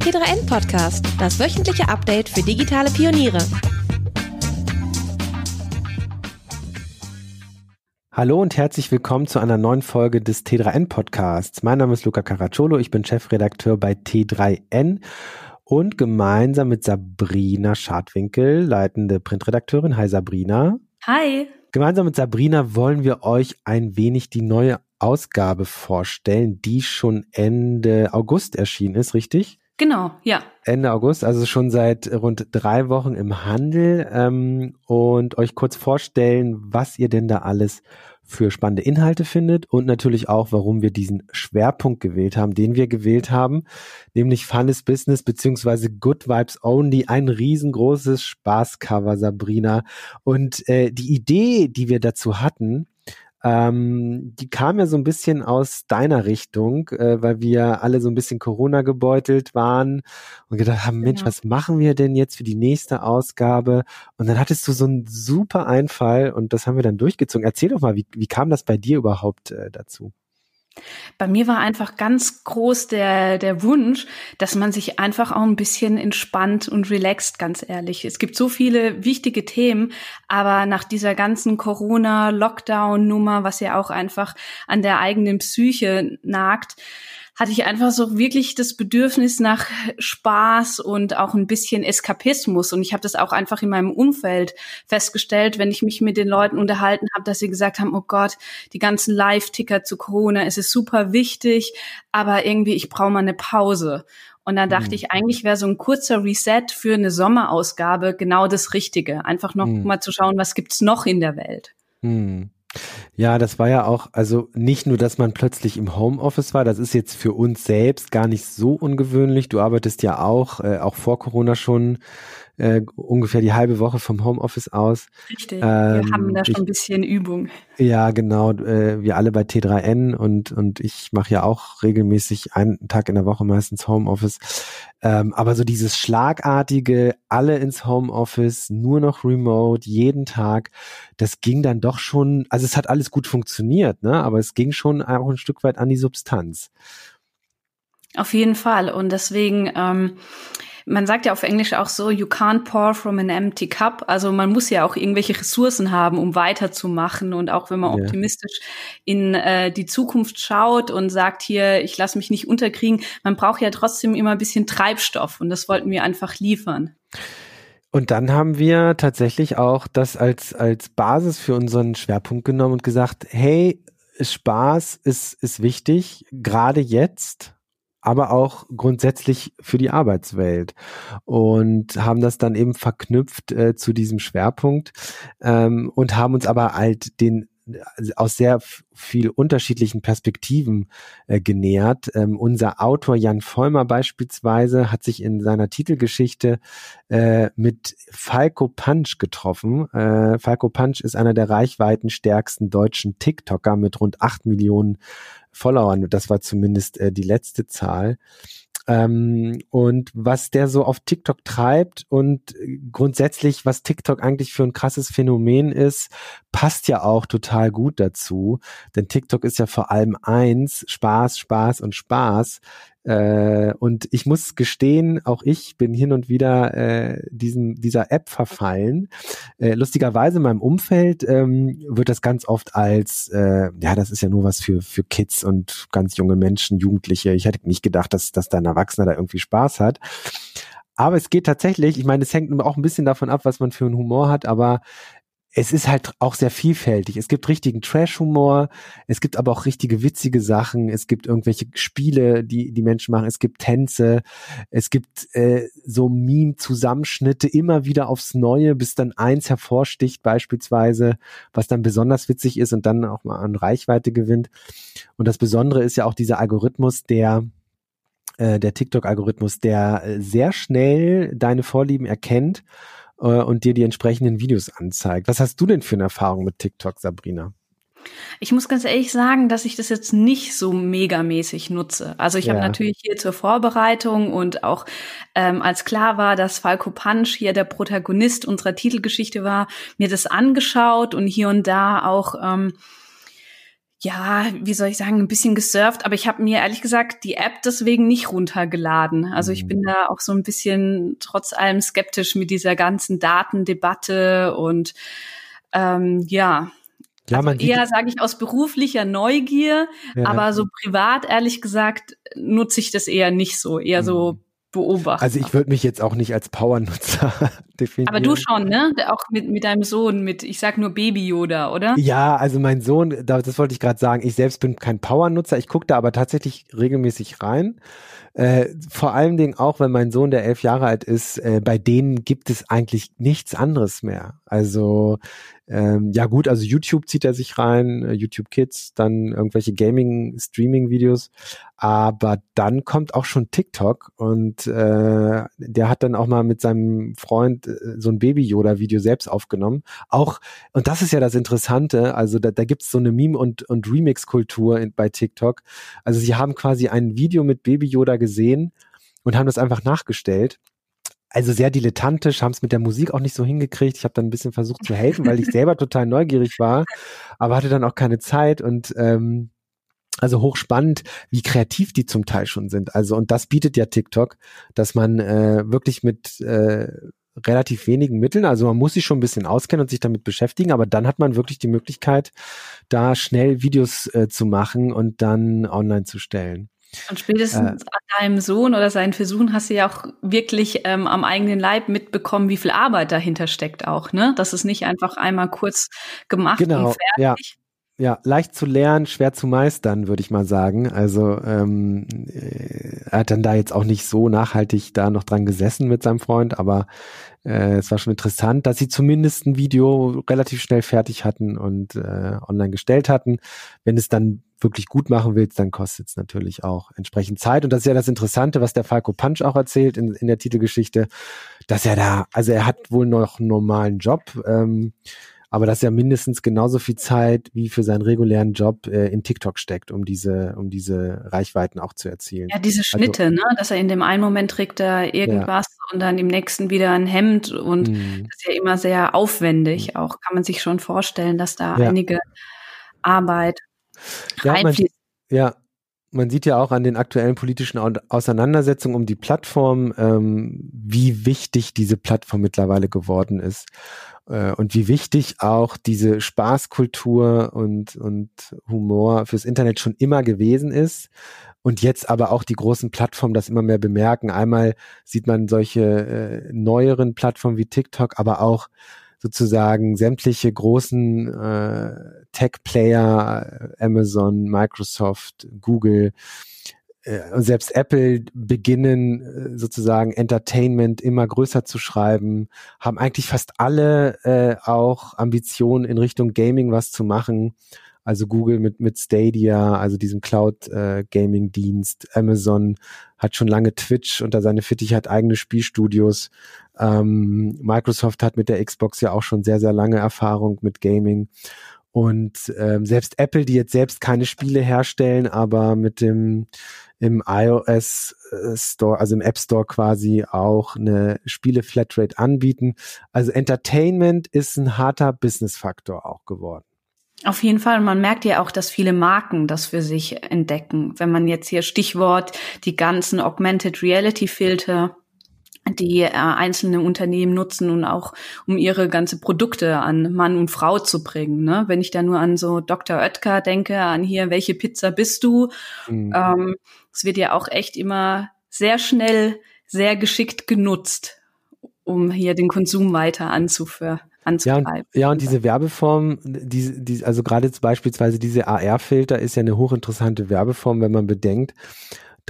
T3N Podcast, das wöchentliche Update für digitale Pioniere. Hallo und herzlich willkommen zu einer neuen Folge des T3N Podcasts. Mein Name ist Luca Caracciolo, ich bin Chefredakteur bei T3N und gemeinsam mit Sabrina Schadwinkel, leitende Printredakteurin. Hi Sabrina. Hi. Gemeinsam mit Sabrina wollen wir euch ein wenig die neue Ausgabe vorstellen, die schon Ende August erschienen ist, richtig? Genau, ja. Ende August, also schon seit rund drei Wochen im Handel ähm, und euch kurz vorstellen, was ihr denn da alles für spannende Inhalte findet und natürlich auch, warum wir diesen Schwerpunkt gewählt haben, den wir gewählt haben, nämlich Fun is Business beziehungsweise Good Vibes Only, ein riesengroßes Spaßcover, Sabrina. Und äh, die Idee, die wir dazu hatten, ähm, die kam ja so ein bisschen aus deiner Richtung, äh, weil wir alle so ein bisschen Corona gebeutelt waren und gedacht haben, Mensch, genau. was machen wir denn jetzt für die nächste Ausgabe? Und dann hattest du so einen super Einfall und das haben wir dann durchgezogen. Erzähl doch mal, wie, wie kam das bei dir überhaupt äh, dazu? Bei mir war einfach ganz groß der, der Wunsch, dass man sich einfach auch ein bisschen entspannt und relaxt, ganz ehrlich. Es gibt so viele wichtige Themen, aber nach dieser ganzen Corona-Lockdown-Nummer, was ja auch einfach an der eigenen Psyche nagt, hatte ich einfach so wirklich das Bedürfnis nach Spaß und auch ein bisschen Eskapismus. Und ich habe das auch einfach in meinem Umfeld festgestellt, wenn ich mich mit den Leuten unterhalten habe, dass sie gesagt haben, oh Gott, die ganzen Live-Ticker zu Corona, es ist super wichtig, aber irgendwie, ich brauche mal eine Pause. Und da dachte mhm. ich, eigentlich wäre so ein kurzer Reset für eine Sommerausgabe genau das Richtige. Einfach noch mhm. mal zu schauen, was gibt's noch in der Welt. Mhm. Ja, das war ja auch, also nicht nur, dass man plötzlich im Homeoffice war, das ist jetzt für uns selbst gar nicht so ungewöhnlich. Du arbeitest ja auch, äh, auch vor Corona schon äh, ungefähr die halbe Woche vom Homeoffice aus. Richtig, ähm, wir haben da schon ich, ein bisschen Übung. Ja, genau. Äh, wir alle bei T3N und, und ich mache ja auch regelmäßig einen Tag in der Woche meistens Homeoffice. Ähm, aber so dieses schlagartige, alle ins Homeoffice, nur noch remote, jeden Tag, das ging dann doch schon, also es hat alles gut funktioniert, ne? aber es ging schon auch ein Stück weit an die Substanz. Auf jeden Fall. Und deswegen, ähm, man sagt ja auf Englisch auch so, you can't pour from an empty cup. Also man muss ja auch irgendwelche Ressourcen haben, um weiterzumachen. Und auch wenn man ja. optimistisch in äh, die Zukunft schaut und sagt hier, ich lasse mich nicht unterkriegen, man braucht ja trotzdem immer ein bisschen Treibstoff. Und das wollten wir einfach liefern. Und dann haben wir tatsächlich auch das als, als Basis für unseren Schwerpunkt genommen und gesagt, hey, Spaß ist, ist wichtig, gerade jetzt aber auch grundsätzlich für die Arbeitswelt und haben das dann eben verknüpft äh, zu diesem Schwerpunkt ähm, und haben uns aber halt den aus sehr viel unterschiedlichen Perspektiven äh, genähert. Ähm, unser Autor Jan Vollmer beispielsweise hat sich in seiner Titelgeschichte äh, mit Falco Punch getroffen. Äh, Falco Punch ist einer der reichweitenstärksten deutschen TikToker mit rund acht Millionen Followern. Das war zumindest äh, die letzte Zahl. Ähm, und was der so auf TikTok treibt und grundsätzlich, was TikTok eigentlich für ein krasses Phänomen ist, passt ja auch total gut dazu. Denn TikTok ist ja vor allem eins, Spaß, Spaß und Spaß. Äh, und ich muss gestehen, auch ich bin hin und wieder äh, diesem, dieser App verfallen. Äh, lustigerweise in meinem Umfeld ähm, wird das ganz oft als, äh, ja, das ist ja nur was für, für Kids und ganz junge Menschen, Jugendliche. Ich hätte nicht gedacht, dass, dass da ein Erwachsener da irgendwie Spaß hat. Aber es geht tatsächlich, ich meine, es hängt auch ein bisschen davon ab, was man für einen Humor hat, aber es ist halt auch sehr vielfältig. Es gibt richtigen Trash-Humor, es gibt aber auch richtige witzige Sachen, es gibt irgendwelche Spiele, die die Menschen machen, es gibt Tänze, es gibt äh, so Meme-Zusammenschnitte immer wieder aufs Neue, bis dann eins hervorsticht beispielsweise, was dann besonders witzig ist und dann auch mal an Reichweite gewinnt. Und das Besondere ist ja auch dieser Algorithmus, der äh, der TikTok-Algorithmus, der äh, sehr schnell deine Vorlieben erkennt äh, und dir die entsprechenden Videos anzeigt. Was hast du denn für eine Erfahrung mit TikTok, Sabrina? Ich muss ganz ehrlich sagen, dass ich das jetzt nicht so megamäßig nutze. Also ich ja. habe natürlich hier zur Vorbereitung und auch ähm, als klar war, dass Falco Punch hier der Protagonist unserer Titelgeschichte war, mir das angeschaut und hier und da auch ähm, ja, wie soll ich sagen, ein bisschen gesurft, aber ich habe mir ehrlich gesagt die App deswegen nicht runtergeladen. Also ich bin mhm. da auch so ein bisschen trotz allem skeptisch mit dieser ganzen Datendebatte und ähm, ja. Ja, also man eher sage ich aus beruflicher Neugier, ja. aber so privat ehrlich gesagt nutze ich das eher nicht so, eher mhm. so beobachten. Also ich würde mich jetzt auch nicht als Powernutzer definieren. Aber du schon, ne? Auch mit, mit deinem Sohn, mit, ich sag nur Baby Yoda, oder? Ja, also mein Sohn, das wollte ich gerade sagen, ich selbst bin kein Powernutzer, ich gucke da aber tatsächlich regelmäßig rein. Äh, vor allen Dingen auch, wenn mein Sohn, der elf Jahre alt ist, äh, bei denen gibt es eigentlich nichts anderes mehr. Also ähm, ja gut, also YouTube zieht er sich rein, äh, YouTube Kids, dann irgendwelche Gaming-Streaming-Videos, aber dann kommt auch schon TikTok und äh, der hat dann auch mal mit seinem Freund äh, so ein Baby-Yoda-Video selbst aufgenommen. Auch, und das ist ja das Interessante, also da, da gibt es so eine Meme- und, und Remix-Kultur bei TikTok. Also sie haben quasi ein Video mit Baby-Yoda gesehen und haben das einfach nachgestellt also sehr dilettantisch, haben es mit der Musik auch nicht so hingekriegt. Ich habe dann ein bisschen versucht zu helfen, weil ich selber total neugierig war, aber hatte dann auch keine Zeit und ähm, also hochspannend, wie kreativ die zum Teil schon sind. Also und das bietet ja TikTok, dass man äh, wirklich mit äh, relativ wenigen Mitteln, also man muss sich schon ein bisschen auskennen und sich damit beschäftigen, aber dann hat man wirklich die Möglichkeit, da schnell Videos äh, zu machen und dann online zu stellen. Und spätestens äh, an deinem Sohn oder seinen Versuchen hast du ja auch wirklich ähm, am eigenen Leib mitbekommen, wie viel Arbeit dahinter steckt auch, ne? Das ist nicht einfach einmal kurz gemacht genau, und fertig. Ja. Ja, leicht zu lernen, schwer zu meistern, würde ich mal sagen. Also ähm, äh, er hat dann da jetzt auch nicht so nachhaltig da noch dran gesessen mit seinem Freund, aber äh, es war schon interessant, dass sie zumindest ein Video relativ schnell fertig hatten und äh, online gestellt hatten. Wenn es dann wirklich gut machen willst, dann kostet es natürlich auch entsprechend Zeit. Und das ist ja das Interessante, was der Falco Punch auch erzählt in, in der Titelgeschichte, dass er da, also er hat wohl noch einen normalen Job, ähm, aber dass er mindestens genauso viel Zeit wie für seinen regulären Job äh, in TikTok steckt, um diese, um diese Reichweiten auch zu erzielen. Ja, diese also Schnitte, also, ne? Dass er in dem einen Moment trägt er irgendwas ja. und dann im nächsten wieder ein Hemd und mhm. das ist ja immer sehr aufwendig. Mhm. Auch kann man sich schon vorstellen, dass da ja. einige Arbeit ja. Man, ja, man sieht ja auch an den aktuellen politischen Auseinandersetzungen um die Plattform, ähm, wie wichtig diese Plattform mittlerweile geworden ist äh, und wie wichtig auch diese Spaßkultur und, und Humor fürs Internet schon immer gewesen ist. Und jetzt aber auch die großen Plattformen das immer mehr bemerken. Einmal sieht man solche äh, neueren Plattformen wie TikTok, aber auch sozusagen sämtliche großen äh, Tech-Player, Amazon, Microsoft, Google, äh, und selbst Apple beginnen äh, sozusagen Entertainment immer größer zu schreiben, haben eigentlich fast alle äh, auch Ambitionen in Richtung Gaming was zu machen. Also Google mit, mit Stadia, also diesem Cloud-Gaming-Dienst. Äh, Amazon hat schon lange Twitch unter seine Fittich, hat eigene Spielstudios. Ähm, Microsoft hat mit der Xbox ja auch schon sehr, sehr lange Erfahrung mit Gaming. Und ähm, selbst Apple, die jetzt selbst keine Spiele herstellen, aber mit dem im iOS äh, Store, also im App Store quasi auch eine Spiele-Flatrate anbieten. Also Entertainment ist ein harter Business-Faktor auch geworden. Auf jeden Fall. Und man merkt ja auch, dass viele Marken das für sich entdecken. Wenn man jetzt hier Stichwort die ganzen Augmented Reality Filter die äh, einzelne Unternehmen nutzen und auch um ihre ganze Produkte an Mann und Frau zu bringen. Ne? Wenn ich da nur an so Dr. Oetker denke, an hier, welche Pizza bist du? Mhm. Ähm, es wird ja auch echt immer sehr schnell, sehr geschickt genutzt, um hier den Konsum weiter anzuführen. Ja und, ja, und diese Werbeform, die, die, also gerade jetzt beispielsweise diese AR-Filter ist ja eine hochinteressante Werbeform, wenn man bedenkt,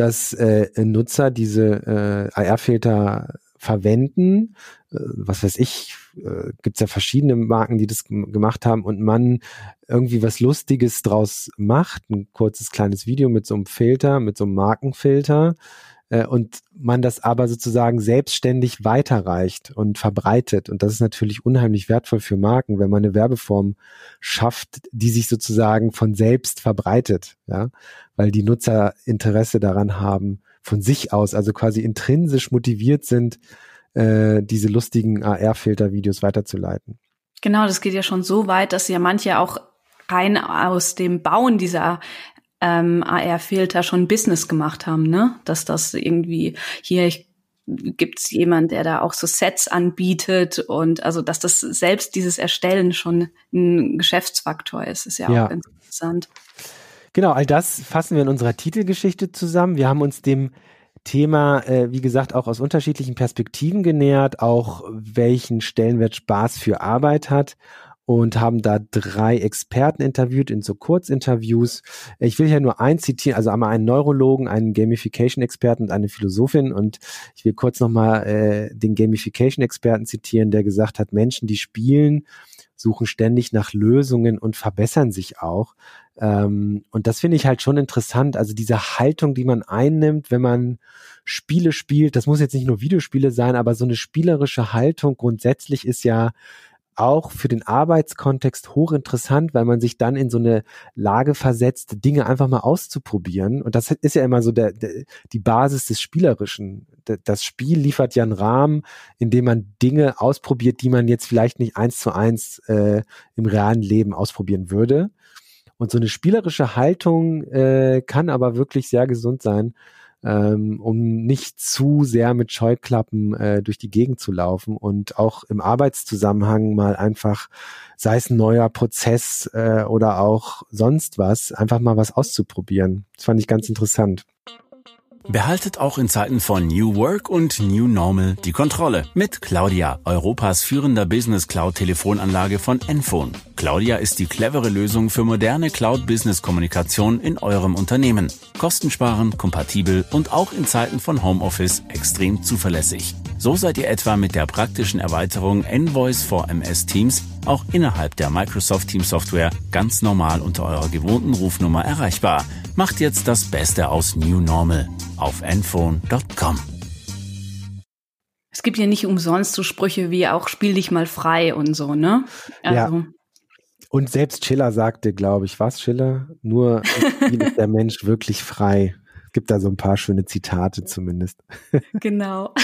dass äh, Nutzer diese äh, AR-Filter verwenden. Äh, was weiß ich, äh, gibt ja verschiedene Marken, die das gemacht haben und man irgendwie was Lustiges draus macht, ein kurzes kleines Video mit so einem Filter, mit so einem Markenfilter äh, und man das aber sozusagen selbstständig weiterreicht und verbreitet. Und das ist natürlich unheimlich wertvoll für Marken, wenn man eine Werbeform schafft, die sich sozusagen von selbst verbreitet, ja, weil die Nutzer Interesse daran haben, von sich aus, also quasi intrinsisch motiviert sind, äh, diese lustigen AR-Filter-Videos weiterzuleiten. Genau, das geht ja schon so weit, dass ja manche auch rein aus dem Bauen dieser ähm, AR-Filter schon Business gemacht haben, ne? Dass das irgendwie hier ich, gibt's jemand, der da auch so Sets anbietet und also dass das selbst dieses Erstellen schon ein Geschäftsfaktor ist, ist ja, ja. auch ganz interessant. Genau, all das fassen wir in unserer Titelgeschichte zusammen. Wir haben uns dem Thema, äh, wie gesagt, auch aus unterschiedlichen Perspektiven genähert, auch welchen Stellenwert Spaß für Arbeit hat und haben da drei Experten interviewt in so Kurzinterviews. Ich will hier nur eins zitieren, also einmal einen Neurologen, einen Gamification-Experten und eine Philosophin und ich will kurz nochmal äh, den Gamification-Experten zitieren, der gesagt hat, Menschen, die spielen, suchen ständig nach Lösungen und verbessern sich auch. Ähm, und das finde ich halt schon interessant. Also diese Haltung, die man einnimmt, wenn man Spiele spielt, das muss jetzt nicht nur Videospiele sein, aber so eine spielerische Haltung grundsätzlich ist ja auch für den Arbeitskontext hochinteressant, weil man sich dann in so eine Lage versetzt, Dinge einfach mal auszuprobieren. Und das ist ja immer so der, der, die Basis des Spielerischen. Das Spiel liefert ja einen Rahmen, in dem man Dinge ausprobiert, die man jetzt vielleicht nicht eins zu eins äh, im realen Leben ausprobieren würde. Und so eine spielerische Haltung äh, kann aber wirklich sehr gesund sein ähm, um nicht zu sehr mit Scheuklappen äh, durch die Gegend zu laufen und auch im Arbeitszusammenhang mal einfach, sei es ein neuer Prozess äh, oder auch sonst was, einfach mal was auszuprobieren. Das fand ich ganz interessant. Behaltet auch in Zeiten von New Work und New Normal die Kontrolle mit Claudia, Europas führender Business Cloud Telefonanlage von Enphone. Claudia ist die clevere Lösung für moderne Cloud Business Kommunikation in eurem Unternehmen. Kostensparend, kompatibel und auch in Zeiten von Homeoffice extrem zuverlässig. So seid ihr etwa mit der praktischen Erweiterung Envoice for MS Teams auch innerhalb der Microsoft Teams Software ganz normal unter eurer gewohnten Rufnummer erreichbar. Macht jetzt das Beste aus New Normal auf enphone.com. Es gibt ja nicht umsonst so Sprüche wie auch spiel dich mal frei und so, ne? Also. Ja. Und selbst Schiller sagte, glaube ich, was Schiller? Nur ist der Mensch wirklich frei. Es gibt da so ein paar schöne Zitate zumindest. Genau.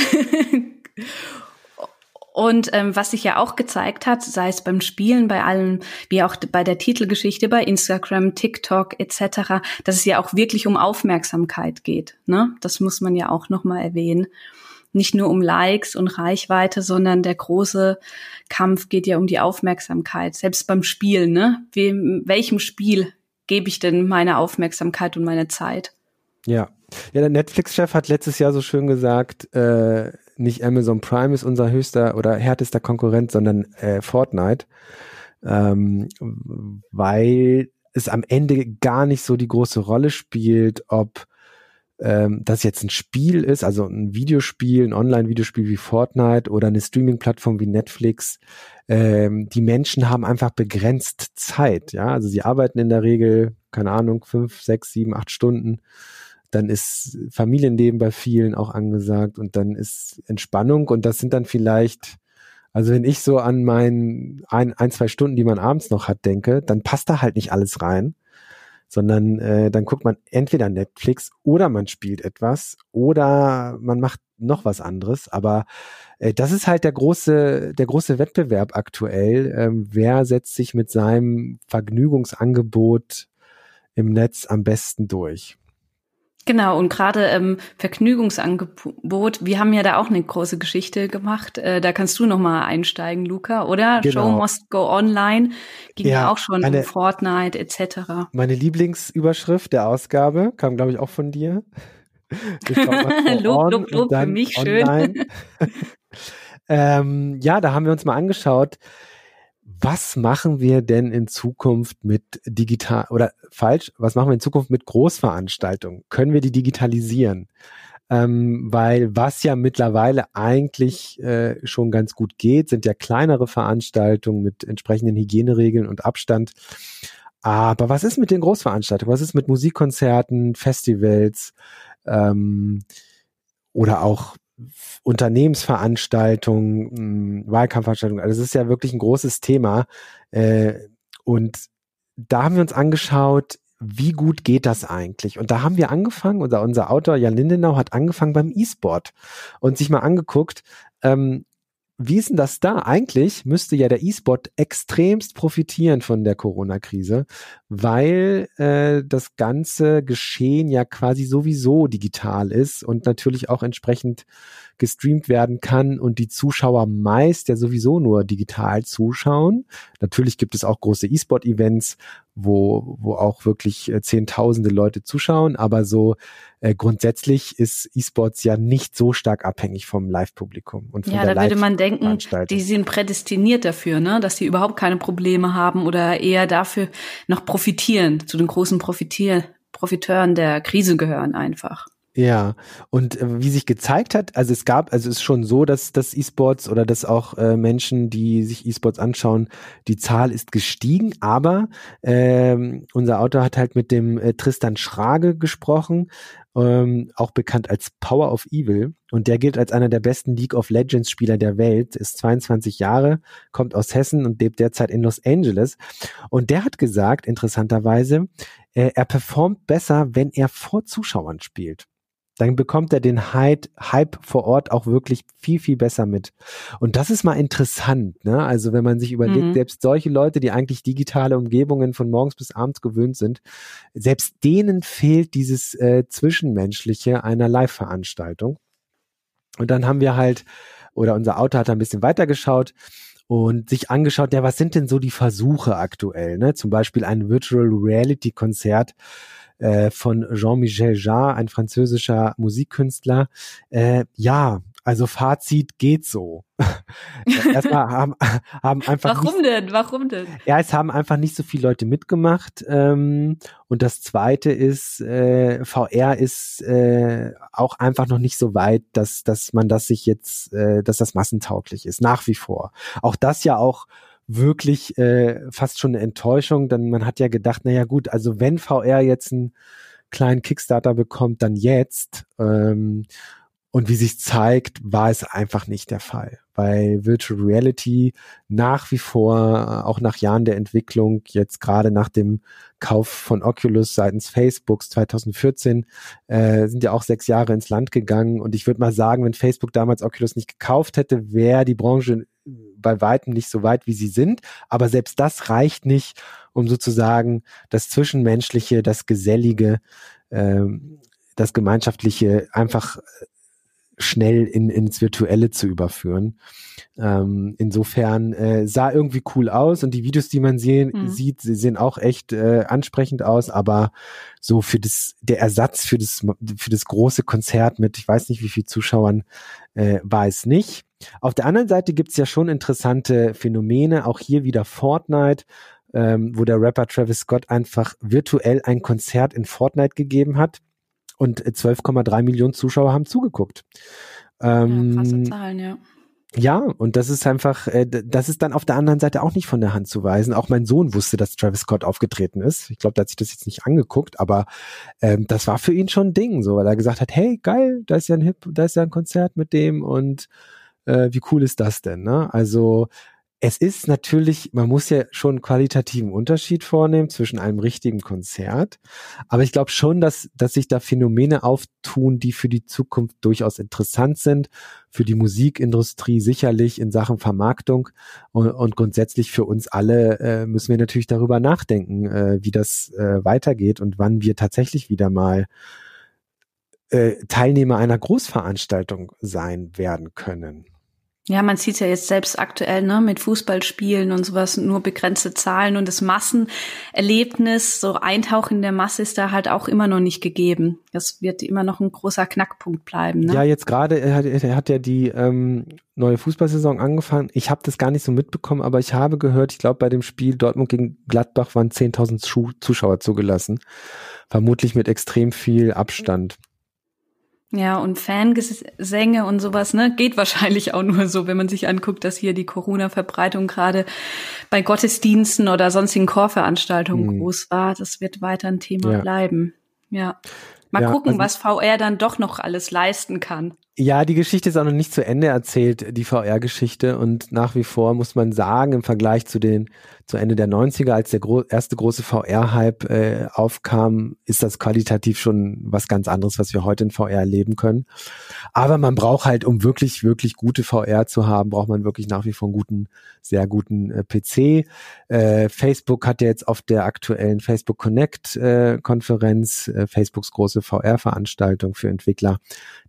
Und ähm, was sich ja auch gezeigt hat, sei es beim Spielen, bei allem, wie auch bei der Titelgeschichte, bei Instagram, TikTok etc., dass es ja auch wirklich um Aufmerksamkeit geht. Ne? Das muss man ja auch nochmal erwähnen. Nicht nur um Likes und Reichweite, sondern der große Kampf geht ja um die Aufmerksamkeit. Selbst beim Spielen, ne? Wem, welchem Spiel gebe ich denn meine Aufmerksamkeit und meine Zeit? Ja. Ja, der Netflix-Chef hat letztes Jahr so schön gesagt, äh, nicht Amazon Prime ist unser höchster oder härtester Konkurrent, sondern äh, Fortnite, ähm, weil es am Ende gar nicht so die große Rolle spielt, ob ähm, das jetzt ein Spiel ist, also ein Videospiel, ein Online-Videospiel wie Fortnite oder eine Streaming-Plattform wie Netflix. Ähm, die Menschen haben einfach begrenzt Zeit, ja, also sie arbeiten in der Regel, keine Ahnung, fünf, sechs, sieben, acht Stunden dann ist Familienleben bei vielen auch angesagt und dann ist Entspannung und das sind dann vielleicht, also wenn ich so an meinen ein, ein zwei Stunden, die man abends noch hat, denke, dann passt da halt nicht alles rein, sondern äh, dann guckt man entweder Netflix oder man spielt etwas oder man macht noch was anderes, aber äh, das ist halt der große, der große Wettbewerb aktuell. Ähm, wer setzt sich mit seinem Vergnügungsangebot im Netz am besten durch? Genau, und gerade ähm, Vergnügungsangebot, wir haben ja da auch eine große Geschichte gemacht. Äh, da kannst du noch mal einsteigen, Luca, oder? Genau. Show must go online ging ja auch schon eine, um Fortnite etc. Meine Lieblingsüberschrift der Ausgabe kam, glaube ich, auch von dir. Lob, Lob, Lob für mich online. schön. ähm, ja, da haben wir uns mal angeschaut, was machen wir denn in Zukunft mit digital oder falsch, was machen wir in Zukunft mit Großveranstaltungen? Können wir die digitalisieren? Ähm, weil was ja mittlerweile eigentlich äh, schon ganz gut geht, sind ja kleinere Veranstaltungen mit entsprechenden Hygieneregeln und Abstand. Aber was ist mit den Großveranstaltungen? Was ist mit Musikkonzerten, Festivals ähm, oder auch Unternehmensveranstaltungen, hm, Wahlkampfveranstaltungen. Also es ist ja wirklich ein großes Thema. Äh, und da haben wir uns angeschaut, wie gut geht das eigentlich? Und da haben wir angefangen, unser, unser Autor Jan Lindenau hat angefangen beim E-Sport und sich mal angeguckt, ähm, wie ist denn das da? Eigentlich müsste ja der E-Sport extremst profitieren von der Corona-Krise, weil äh, das ganze Geschehen ja quasi sowieso digital ist und natürlich auch entsprechend gestreamt werden kann und die Zuschauer meist ja sowieso nur digital zuschauen. Natürlich gibt es auch große E-Sport-Events, wo, wo auch wirklich äh, zehntausende Leute zuschauen, aber so äh, grundsätzlich ist E-Sports ja nicht so stark abhängig vom Live-Publikum. Und von ja, da würde man denken, die sind prädestiniert dafür, ne, dass sie überhaupt keine Probleme haben oder eher dafür noch profitieren, zu den großen Profitier Profiteuren der Krise gehören einfach. Ja, und äh, wie sich gezeigt hat, also es gab, also es ist schon so, dass das E-Sports oder dass auch äh, Menschen, die sich E-Sports anschauen, die Zahl ist gestiegen, aber ähm, unser Autor hat halt mit dem äh, Tristan Schrage gesprochen, ähm, auch bekannt als Power of Evil. Und der gilt als einer der besten League of Legends Spieler der Welt, ist 22 Jahre, kommt aus Hessen und lebt derzeit in Los Angeles. Und der hat gesagt, interessanterweise, äh, er performt besser, wenn er vor Zuschauern spielt dann bekommt er den Hype, vor Ort auch wirklich viel, viel besser mit. Und das ist mal interessant, ne? Also wenn man sich überlegt, mhm. selbst solche Leute, die eigentlich digitale Umgebungen von morgens bis abends gewöhnt sind, selbst denen fehlt dieses äh, Zwischenmenschliche einer Live-Veranstaltung. Und dann haben wir halt, oder unser Autor hat ein bisschen weitergeschaut und sich angeschaut, ja, was sind denn so die Versuche aktuell, ne? Zum Beispiel ein Virtual Reality Konzert äh, von Jean-Michel Jarre, ein französischer Musikkünstler. Äh, ja, also Fazit geht so. Erstmal haben, haben einfach. Warum nicht, denn? Warum denn? Ja, es haben einfach nicht so viele Leute mitgemacht. Ähm, und das zweite ist, äh, VR ist äh, auch einfach noch nicht so weit, dass, dass man das sich jetzt, äh, dass das massentauglich ist. Nach wie vor. Auch das ja auch wirklich äh, fast schon eine Enttäuschung, denn man hat ja gedacht, naja gut, also wenn VR jetzt einen kleinen Kickstarter bekommt, dann jetzt. Ähm, und wie sich zeigt, war es einfach nicht der Fall, weil Virtual Reality nach wie vor, auch nach Jahren der Entwicklung, jetzt gerade nach dem Kauf von Oculus seitens Facebooks 2014, äh, sind ja auch sechs Jahre ins Land gegangen. Und ich würde mal sagen, wenn Facebook damals Oculus nicht gekauft hätte, wäre die Branche bei weitem nicht so weit, wie sie sind. Aber selbst das reicht nicht, um sozusagen das Zwischenmenschliche, das Gesellige, ähm, das Gemeinschaftliche einfach schnell in, ins Virtuelle zu überführen. Ähm, insofern äh, sah irgendwie cool aus und die Videos, die man sehen, mhm. sieht, sie sehen auch echt äh, ansprechend aus, aber so für das, der Ersatz für das, für das große Konzert mit, ich weiß nicht wie viel Zuschauern, äh, war es nicht. Auf der anderen Seite gibt's ja schon interessante Phänomene, auch hier wieder Fortnite, ähm, wo der Rapper Travis Scott einfach virtuell ein Konzert in Fortnite gegeben hat und 12,3 Millionen Zuschauer haben zugeguckt. Ähm, ja, krasse Zahlen, ja. Ja, und das ist einfach, äh, das ist dann auf der anderen Seite auch nicht von der Hand zu weisen. Auch mein Sohn wusste, dass Travis Scott aufgetreten ist. Ich glaube, der hat sich das jetzt nicht angeguckt, aber ähm, das war für ihn schon ein Ding, so, weil er gesagt hat, hey, geil, da ist ja ein Hip, da ist ja ein Konzert mit dem und äh, wie cool ist das denn? Ne? Also es ist natürlich, man muss ja schon einen qualitativen Unterschied vornehmen zwischen einem richtigen Konzert. Aber ich glaube schon, dass, dass sich da Phänomene auftun, die für die Zukunft durchaus interessant sind. Für die Musikindustrie sicherlich in Sachen Vermarktung. Und, und grundsätzlich für uns alle äh, müssen wir natürlich darüber nachdenken, äh, wie das äh, weitergeht und wann wir tatsächlich wieder mal äh, Teilnehmer einer Großveranstaltung sein werden können. Ja, man sieht ja jetzt selbst aktuell ne, mit Fußballspielen und sowas nur begrenzte Zahlen und das Massenerlebnis, so Eintauchen in der Masse ist da halt auch immer noch nicht gegeben. Das wird immer noch ein großer Knackpunkt bleiben. Ne? Ja, jetzt gerade er hat, er hat ja die ähm, neue Fußballsaison angefangen. Ich habe das gar nicht so mitbekommen, aber ich habe gehört, ich glaube bei dem Spiel Dortmund gegen Gladbach waren 10.000 Zuschauer zugelassen, vermutlich mit extrem viel Abstand. Ja, und Fangesänge und sowas, ne, geht wahrscheinlich auch nur so, wenn man sich anguckt, dass hier die Corona-Verbreitung gerade bei Gottesdiensten oder sonstigen Chorveranstaltungen mhm. groß war. Das wird weiter ein Thema ja. bleiben. Ja. Mal ja, gucken, also, was VR dann doch noch alles leisten kann. Ja, die Geschichte ist auch noch nicht zu Ende erzählt, die VR-Geschichte. Und nach wie vor muss man sagen, im Vergleich zu den, zu Ende der 90er, als der gro erste große VR-Hype äh, aufkam, ist das qualitativ schon was ganz anderes, was wir heute in VR erleben können. Aber man braucht halt, um wirklich, wirklich gute VR zu haben, braucht man wirklich nach wie vor einen guten, sehr guten äh, PC. Äh, Facebook hat ja jetzt auf der aktuellen Facebook Connect äh, äh, Facebooks große VR-Veranstaltung für Entwickler,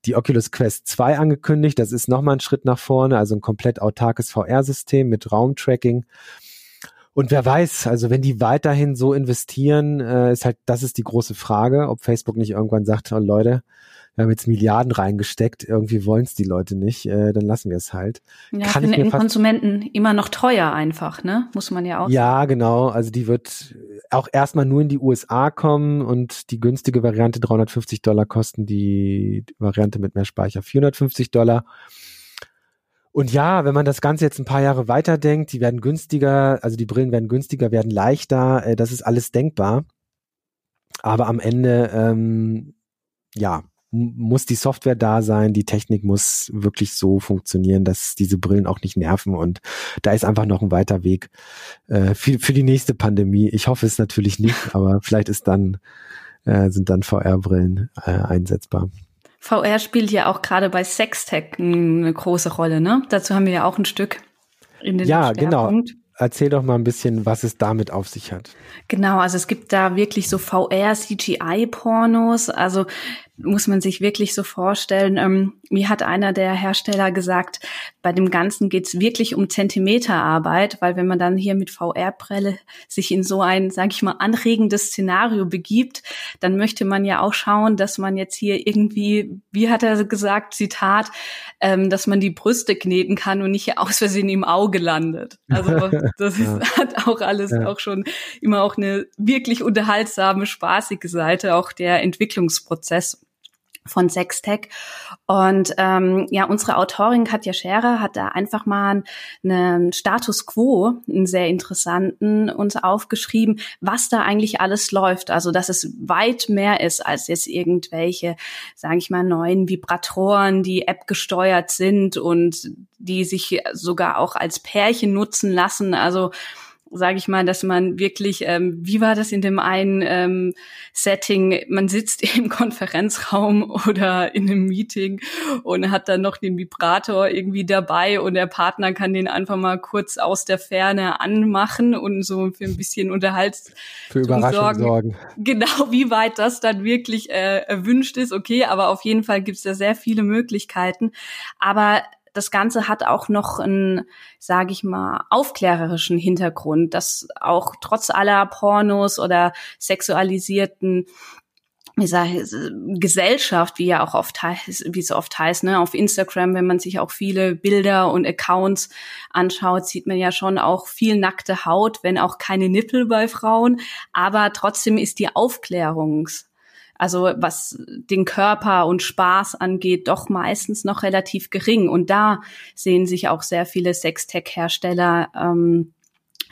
die Oculus Quest 2 angekündigt. Das ist nochmal ein Schritt nach vorne, also ein komplett autarkes VR-System mit Raumtracking. Und wer weiß, also wenn die weiterhin so investieren, äh, ist halt, das ist die große Frage, ob Facebook nicht irgendwann sagt, oh Leute, wir haben jetzt Milliarden reingesteckt, irgendwie wollen es die Leute nicht, äh, dann lassen wir es halt. Ja, Kann für den Konsumenten immer noch teuer einfach, ne? Muss man ja auch. Ja, genau. Also die wird auch erstmal nur in die USA kommen und die günstige Variante 350 Dollar kosten, die Variante mit mehr Speicher 450 Dollar. Und ja, wenn man das Ganze jetzt ein paar Jahre weiterdenkt, die werden günstiger, also die Brillen werden günstiger, werden leichter, äh, das ist alles denkbar. Aber am Ende, ähm, ja, muss die Software da sein, die Technik muss wirklich so funktionieren, dass diese Brillen auch nicht nerven und da ist einfach noch ein weiter Weg äh, für, für die nächste Pandemie. Ich hoffe es natürlich nicht, aber vielleicht ist dann äh, sind dann VR-Brillen äh, einsetzbar. VR spielt ja auch gerade bei Sextech eine große Rolle, ne? Dazu haben wir ja auch ein Stück in den Ja, genau erzähl doch mal ein bisschen, was es damit auf sich hat. Genau, also es gibt da wirklich so VR-CGI-Pornos. Also muss man sich wirklich so vorstellen. Ähm, mir hat einer der Hersteller gesagt, bei dem Ganzen geht's wirklich um Zentimeterarbeit, weil wenn man dann hier mit VR-Brille sich in so ein, sage ich mal, anregendes Szenario begibt, dann möchte man ja auch schauen, dass man jetzt hier irgendwie, wie hat er gesagt, Zitat, ähm, dass man die Brüste kneten kann und nicht aus Versehen im Auge landet. Also das ja. ist, hat auch alles ja. auch schon immer auch eine wirklich unterhaltsame, spaßige Seite, auch der Entwicklungsprozess von Sextech. Und ähm, ja, unsere Autorin Katja Scherer hat da einfach mal einen Status quo, einen sehr interessanten, uns aufgeschrieben, was da eigentlich alles läuft. Also, dass es weit mehr ist als jetzt irgendwelche, sage ich mal, neuen Vibratoren, die App gesteuert sind und die sich sogar auch als Pärchen nutzen lassen. Also sage ich mal, dass man wirklich, ähm, wie war das in dem einen ähm, Setting, man sitzt im Konferenzraum oder in einem Meeting und hat dann noch den Vibrator irgendwie dabei und der Partner kann den einfach mal kurz aus der Ferne anmachen und so für ein bisschen Unterhalts für Überraschung sorgen. sorgen. Genau, wie weit das dann wirklich äh, erwünscht ist, okay, aber auf jeden Fall gibt es da sehr viele Möglichkeiten. Aber das Ganze hat auch noch einen, sage ich mal, aufklärerischen Hintergrund, dass auch trotz aller Pornos oder sexualisierten wie Gesellschaft, wie ja auch oft heißt, wie es oft heißt, ne, auf Instagram, wenn man sich auch viele Bilder und Accounts anschaut, sieht man ja schon auch viel nackte Haut, wenn auch keine Nippel bei Frauen, aber trotzdem ist die Aufklärungs also was den Körper und Spaß angeht, doch meistens noch relativ gering. Und da sehen sich auch sehr viele Sextech-Hersteller ähm,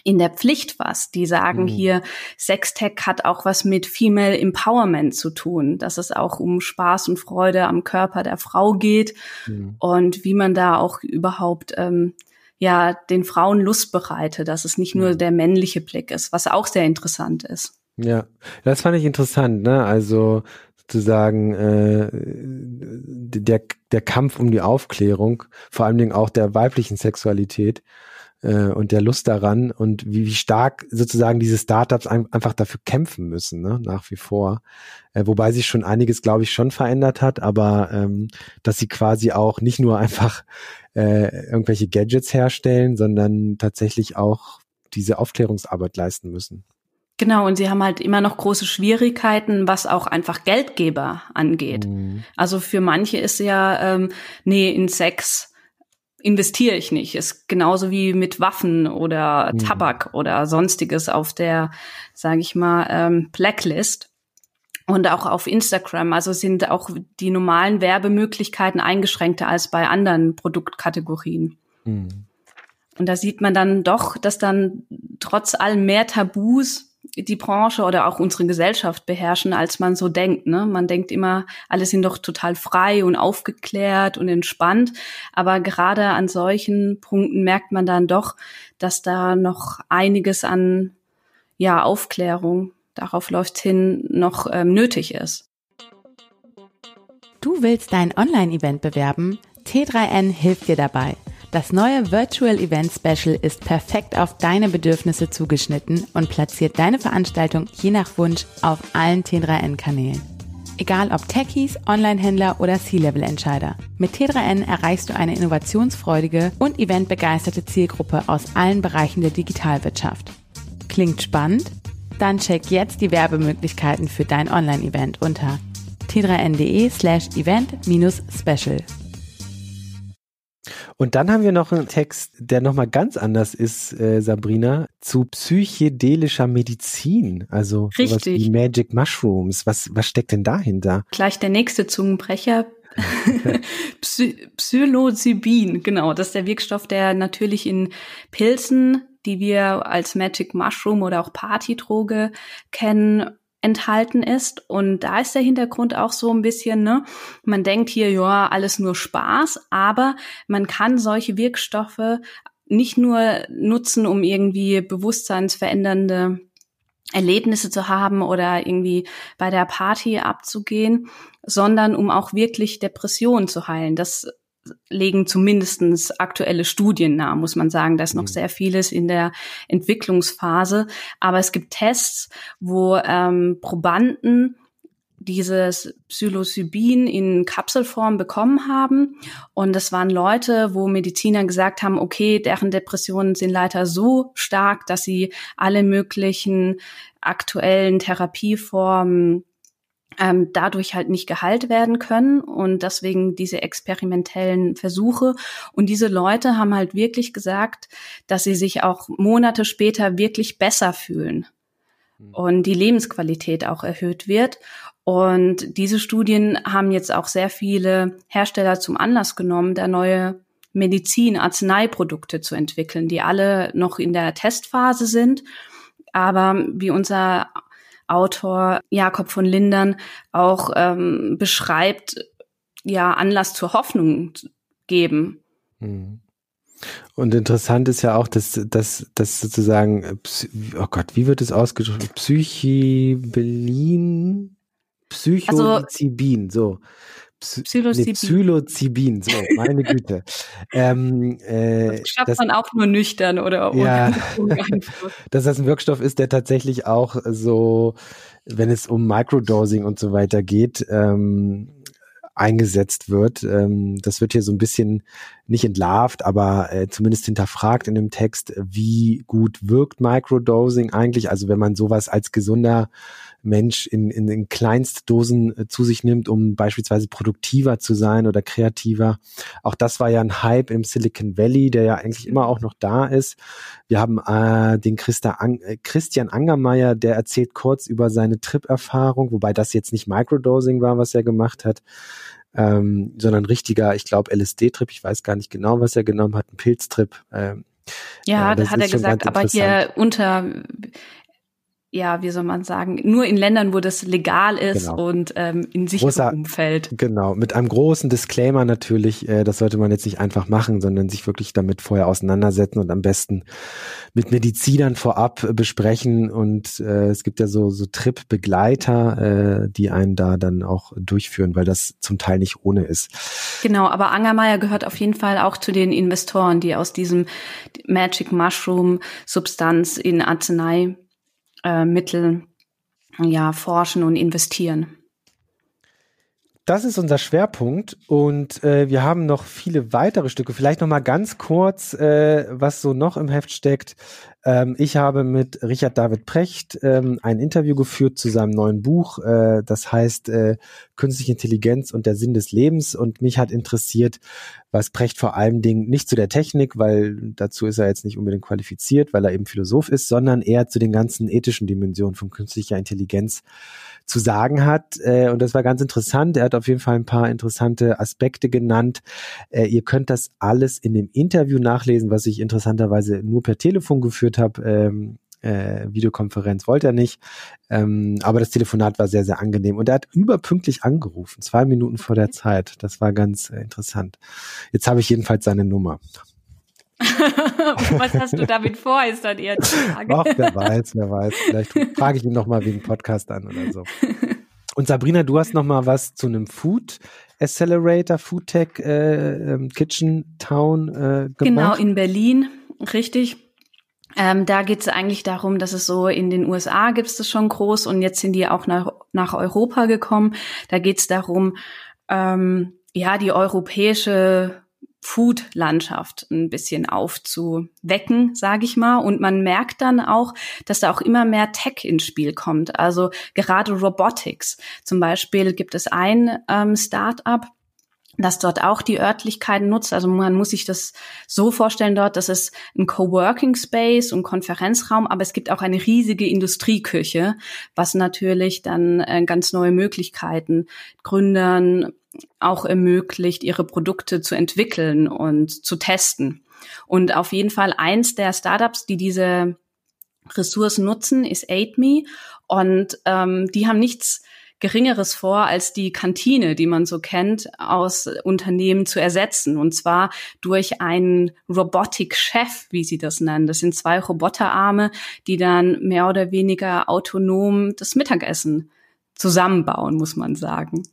in der Pflicht was. Die sagen mhm. hier, Sextech hat auch was mit Female Empowerment zu tun, dass es auch um Spaß und Freude am Körper der Frau geht mhm. und wie man da auch überhaupt ähm, ja den Frauen Lust bereitet, dass es nicht nur der männliche Blick ist, was auch sehr interessant ist. Ja, das fand ich interessant, ne? Also sozusagen äh, der, der Kampf um die Aufklärung, vor allen Dingen auch der weiblichen Sexualität äh, und der Lust daran und wie, wie stark sozusagen diese Startups ein, einfach dafür kämpfen müssen, ne? nach wie vor. Äh, wobei sich schon einiges, glaube ich, schon verändert hat, aber ähm, dass sie quasi auch nicht nur einfach äh, irgendwelche Gadgets herstellen, sondern tatsächlich auch diese Aufklärungsarbeit leisten müssen. Genau, und sie haben halt immer noch große Schwierigkeiten, was auch einfach Geldgeber angeht. Mhm. Also für manche ist ja, ähm, nee, in Sex investiere ich nicht. Ist genauso wie mit Waffen oder mhm. Tabak oder sonstiges auf der, sage ich mal, ähm, Blacklist. Und auch auf Instagram. Also sind auch die normalen Werbemöglichkeiten eingeschränkter als bei anderen Produktkategorien. Mhm. Und da sieht man dann doch, dass dann trotz allem mehr Tabus die Branche oder auch unsere Gesellschaft beherrschen, als man so denkt. Ne? Man denkt immer, alle sind doch total frei und aufgeklärt und entspannt. Aber gerade an solchen Punkten merkt man dann doch, dass da noch einiges an ja, Aufklärung, darauf läuft hin, noch ähm, nötig ist. Du willst dein Online-Event bewerben? T3N hilft dir dabei. Das neue Virtual Event Special ist perfekt auf deine Bedürfnisse zugeschnitten und platziert deine Veranstaltung je nach Wunsch auf allen T3N-Kanälen. Egal ob Techies, Online-Händler oder C-Level-Entscheider. Mit T3N erreichst du eine innovationsfreudige und eventbegeisterte Zielgruppe aus allen Bereichen der Digitalwirtschaft. Klingt spannend? Dann check jetzt die Werbemöglichkeiten für dein Online-Event unter t3n.de slash event-special. Und dann haben wir noch einen Text, der nochmal ganz anders ist, äh, Sabrina, zu psychedelischer Medizin, also Richtig. wie Magic Mushrooms. Was, was steckt denn dahinter? Gleich der nächste Zungenbrecher. Psy Psilocybin, genau, das ist der Wirkstoff, der natürlich in Pilzen, die wir als Magic Mushroom oder auch Partydroge kennen, enthalten ist. Und da ist der Hintergrund auch so ein bisschen, ne, man denkt hier, ja, alles nur Spaß, aber man kann solche Wirkstoffe nicht nur nutzen, um irgendwie bewusstseinsverändernde Erlebnisse zu haben oder irgendwie bei der Party abzugehen, sondern um auch wirklich Depressionen zu heilen. Das legen zumindestens aktuelle Studien nahe, muss man sagen. Da ist noch mhm. sehr vieles in der Entwicklungsphase. Aber es gibt Tests, wo ähm, Probanden dieses Psilocybin in Kapselform bekommen haben. Und das waren Leute, wo Mediziner gesagt haben, okay, deren Depressionen sind leider so stark, dass sie alle möglichen aktuellen Therapieformen ähm, dadurch halt nicht geheilt werden können und deswegen diese experimentellen Versuche. Und diese Leute haben halt wirklich gesagt, dass sie sich auch Monate später wirklich besser fühlen hm. und die Lebensqualität auch erhöht wird. Und diese Studien haben jetzt auch sehr viele Hersteller zum Anlass genommen, da neue Medizin, Arzneiprodukte zu entwickeln, die alle noch in der Testphase sind. Aber wie unser Autor Jakob von Lindern auch ähm, beschreibt, ja, Anlass zur Hoffnung geben. Mhm. Und interessant ist ja auch, dass, dass, dass sozusagen, äh, oh Gott, wie wird es ausgedrückt? Psychibelin? Psychozibin, also, so. Psilocybin. Nee, Psilocybin, so, meine Güte. ähm, äh, das schafft das, man auch nur nüchtern oder ja, dass das ein Wirkstoff ist, der tatsächlich auch so, wenn es um Microdosing und so weiter geht, ähm, eingesetzt wird. Ähm, das wird hier so ein bisschen nicht entlarvt, aber äh, zumindest hinterfragt in dem Text, wie gut wirkt Microdosing eigentlich. Also wenn man sowas als gesunder Mensch in, in, in Kleinstdosen äh, zu sich nimmt, um beispielsweise produktiver zu sein oder kreativer. Auch das war ja ein Hype im Silicon Valley, der ja eigentlich immer auch noch da ist. Wir haben äh, den Christa An äh, Christian Angermeier, der erzählt kurz über seine Trip-Erfahrung, wobei das jetzt nicht Microdosing war, was er gemacht hat. Ähm, sondern richtiger, ich glaube, LSD-Trip, ich weiß gar nicht genau, was er genommen hat, ein Pilztrip. Ähm, ja, äh, das hat er gesagt, aber hier unter ja, wie soll man sagen, nur in Ländern, wo das legal ist genau. und ähm, in sicherem Großer, Umfeld. Genau, mit einem großen Disclaimer natürlich, äh, das sollte man jetzt nicht einfach machen, sondern sich wirklich damit vorher auseinandersetzen und am besten mit Medizinern vorab besprechen. Und äh, es gibt ja so, so Trip-Begleiter, äh, die einen da dann auch durchführen, weil das zum Teil nicht ohne ist. Genau, aber Angermeier gehört auf jeden Fall auch zu den Investoren, die aus diesem Magic Mushroom Substanz in Arznei äh, Mittel ja, forschen und investieren. Das ist unser Schwerpunkt und äh, wir haben noch viele weitere Stücke. Vielleicht noch mal ganz kurz, äh, was so noch im Heft steckt. Ähm, ich habe mit Richard David Precht ähm, ein Interview geführt zu seinem neuen Buch. Äh, das heißt äh, Künstliche Intelligenz und der Sinn des Lebens. Und mich hat interessiert, was Precht vor allen Dingen nicht zu der Technik, weil dazu ist er jetzt nicht unbedingt qualifiziert, weil er eben Philosoph ist, sondern eher zu den ganzen ethischen Dimensionen von künstlicher Intelligenz zu sagen hat. Äh, und das war ganz interessant. Er hat auf jeden Fall ein paar interessante Aspekte genannt. Äh, ihr könnt das alles in dem Interview nachlesen, was ich interessanterweise nur per Telefon geführt habe. Ähm, äh, Videokonferenz wollte er nicht. Ähm, aber das Telefonat war sehr, sehr angenehm. Und er hat überpünktlich angerufen, zwei Minuten vor der Zeit. Das war ganz äh, interessant. Jetzt habe ich jedenfalls seine Nummer. Was hast du damit vor, ist dann eher die Frage. Ach, wer weiß, wer weiß. Vielleicht frage ich ihn noch mal wegen Podcast an oder so. Und Sabrina, du hast noch mal was zu einem Food Accelerator, Food Tech äh, ähm, Kitchen Town äh, gemacht. Genau, in Berlin, richtig. Ähm, da geht es eigentlich darum, dass es so in den USA gibt es das schon groß und jetzt sind die auch nach, nach Europa gekommen. Da geht es darum, ähm, ja, die europäische Food-Landschaft ein bisschen aufzuwecken, sage ich mal. Und man merkt dann auch, dass da auch immer mehr Tech ins Spiel kommt. Also gerade Robotics. Zum Beispiel gibt es ein ähm, Start-up, das dort auch die Örtlichkeiten nutzt. Also man muss sich das so vorstellen dort, dass es ein Coworking Space und Konferenzraum, aber es gibt auch eine riesige Industrieküche, was natürlich dann äh, ganz neue Möglichkeiten Gründern auch ermöglicht, ihre Produkte zu entwickeln und zu testen. Und auf jeden Fall eins der Startups, die diese Ressourcen nutzen, ist AidMe. Und ähm, die haben nichts Geringeres vor, als die Kantine, die man so kennt, aus Unternehmen zu ersetzen. Und zwar durch einen Robotic-Chef, wie sie das nennen. Das sind zwei Roboterarme, die dann mehr oder weniger autonom das Mittagessen zusammenbauen, muss man sagen.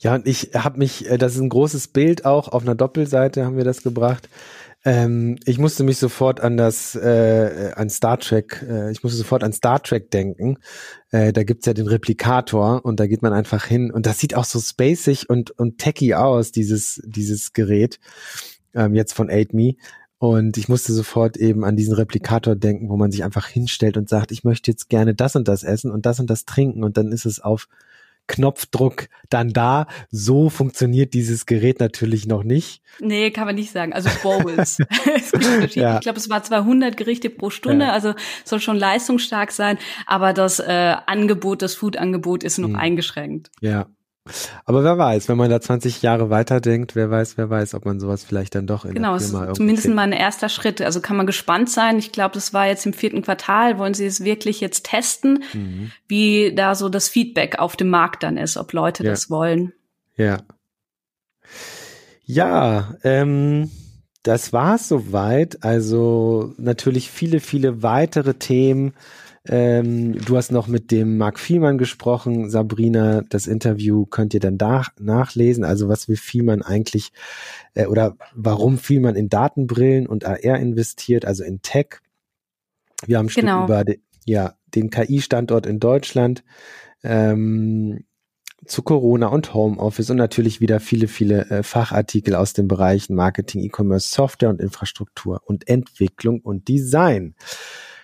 Ja, und ich habe mich, äh, das ist ein großes Bild auch, auf einer Doppelseite haben wir das gebracht. Ähm, ich musste mich sofort an das, äh, an Star Trek, äh, ich musste sofort an Star Trek denken. Äh, da gibt's ja den Replikator und da geht man einfach hin und das sieht auch so spacig und, und techy aus, dieses, dieses Gerät, ähm, jetzt von 8Me. Und ich musste sofort eben an diesen Replikator denken, wo man sich einfach hinstellt und sagt, ich möchte jetzt gerne das und das essen und das und das trinken und dann ist es auf Knopfdruck dann da. So funktioniert dieses Gerät natürlich noch nicht. Nee, kann man nicht sagen. Also Bowls. ja. Ich glaube, es war 200 Gerichte pro Stunde, ja. also soll schon leistungsstark sein, aber das äh, Angebot, das Food-Angebot ist noch hm. eingeschränkt. Ja, aber wer weiß, wenn man da 20 Jahre weiterdenkt, wer weiß, wer weiß, ob man sowas vielleicht dann doch in genau, der Firma Genau, zumindest kriegt. mal ein erster Schritt. Also kann man gespannt sein. Ich glaube, das war jetzt im vierten Quartal. Wollen Sie es wirklich jetzt testen, mhm. wie da so das Feedback auf dem Markt dann ist, ob Leute ja. das wollen? Ja. Ja, ähm, das war's soweit. Also natürlich viele, viele weitere Themen ähm, du hast noch mit dem Marc Vielmann gesprochen, Sabrina. Das Interview könnt ihr dann da nachlesen. Also was will Vielmann eigentlich äh, oder warum Vielmann in Datenbrillen und AR investiert, also in Tech. Wir haben genau. Über de, ja, den KI-Standort in Deutschland. Ähm, zu Corona und Homeoffice und natürlich wieder viele, viele äh, Fachartikel aus den Bereichen Marketing, E-Commerce, Software und Infrastruktur und Entwicklung und Design.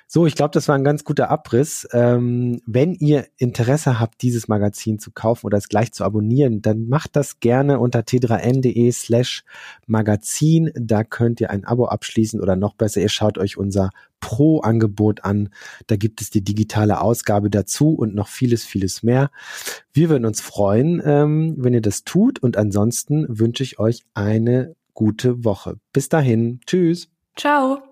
So, ich glaube, das war ein ganz guter Abriss. Ähm, wenn ihr Interesse habt, dieses Magazin zu kaufen oder es gleich zu abonnieren, dann macht das gerne unter t3n.de slash Magazin. Da könnt ihr ein Abo abschließen oder noch besser, ihr schaut euch unser Pro-Angebot an. Da gibt es die digitale Ausgabe dazu und noch vieles, vieles mehr. Wir würden uns freuen, ähm, wenn ihr das tut und ansonsten wünsche ich euch eine gute Woche. Bis dahin. Tschüss. Ciao.